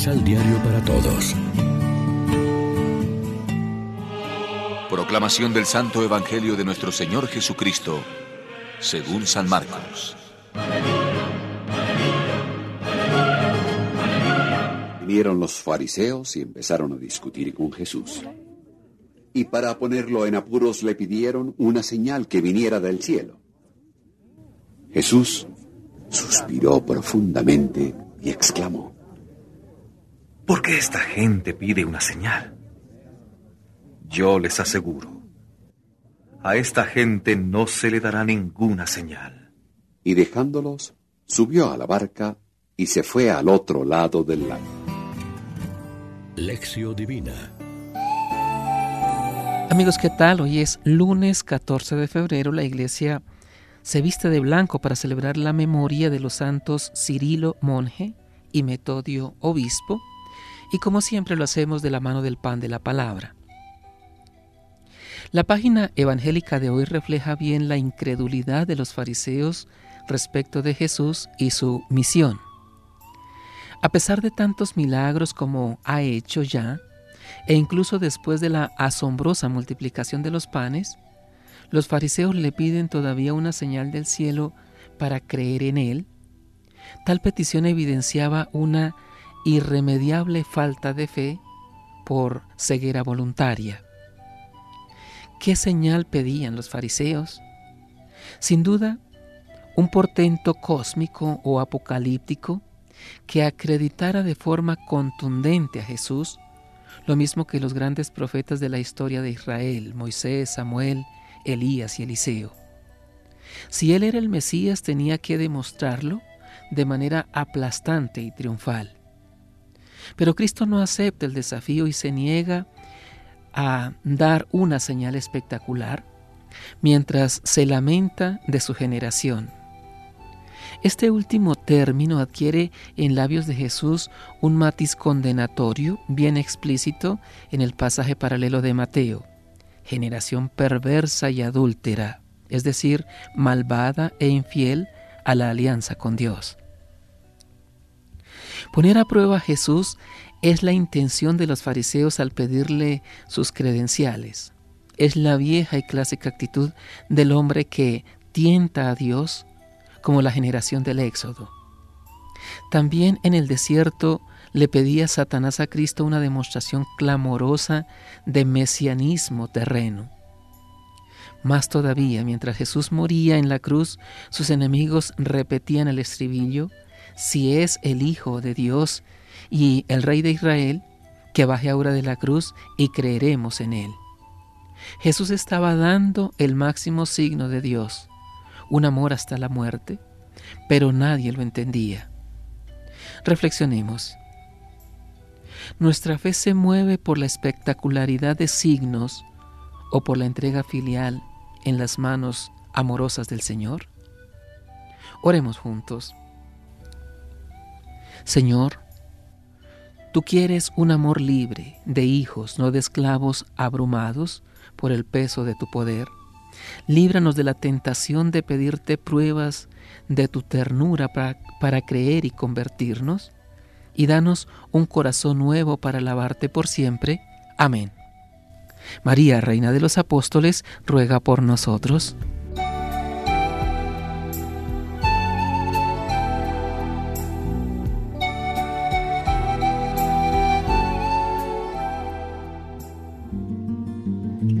Misal Diario para Todos. Proclamación del Santo Evangelio de nuestro Señor Jesucristo, según San Marcos. Vinieron los fariseos y empezaron a discutir con Jesús. Y para ponerlo en apuros le pidieron una señal que viniera del cielo. Jesús suspiró profundamente y exclamó, ¿Por qué esta gente pide una señal? Yo les aseguro, a esta gente no se le dará ninguna señal. Y dejándolos, subió a la barca y se fue al otro lado del lago. Lección Divina. Amigos, ¿qué tal? Hoy es lunes 14 de febrero. La iglesia se viste de blanco para celebrar la memoria de los santos Cirilo, monje, y Metodio, obispo, y como siempre lo hacemos de la mano del pan de la palabra. La página evangélica de hoy refleja bien la incredulidad de los fariseos respecto de Jesús y su misión. A pesar de tantos milagros como ha hecho ya, e incluso después de la asombrosa multiplicación de los panes, los fariseos le piden todavía una señal del cielo para creer en él. Tal petición evidenciaba una irremediable falta de fe por ceguera voluntaria. ¿Qué señal pedían los fariseos? Sin duda, un portento cósmico o apocalíptico que acreditara de forma contundente a Jesús, lo mismo que los grandes profetas de la historia de Israel, Moisés, Samuel, Elías y Eliseo. Si él era el Mesías tenía que demostrarlo de manera aplastante y triunfal. Pero Cristo no acepta el desafío y se niega a dar una señal espectacular mientras se lamenta de su generación este último término adquiere en labios de Jesús un matiz condenatorio bien explícito en el pasaje paralelo de Mateo. Generación perversa y adúltera, es decir, malvada e infiel a la alianza con Dios. Poner a prueba a Jesús es la intención de los fariseos al pedirle sus credenciales. Es la vieja y clásica actitud del hombre que tienta a Dios como la generación del Éxodo. También en el desierto le pedía Satanás a Cristo una demostración clamorosa de mesianismo terreno. Más todavía, mientras Jesús moría en la cruz, sus enemigos repetían el estribillo, si es el Hijo de Dios y el Rey de Israel, que baje ahora de la cruz y creeremos en él. Jesús estaba dando el máximo signo de Dios, un amor hasta la muerte, pero nadie lo entendía. Reflexionemos. ¿Nuestra fe se mueve por la espectacularidad de signos o por la entrega filial en las manos amorosas del Señor? Oremos juntos. Señor, tú quieres un amor libre de hijos, no de esclavos abrumados por el peso de tu poder. Líbranos de la tentación de pedirte pruebas de tu ternura para, creer y convertirnos, y danos un corazón nuevo para alabarte por siempre. Amén. María, Reina de los Apóstoles, ruega por nosotros.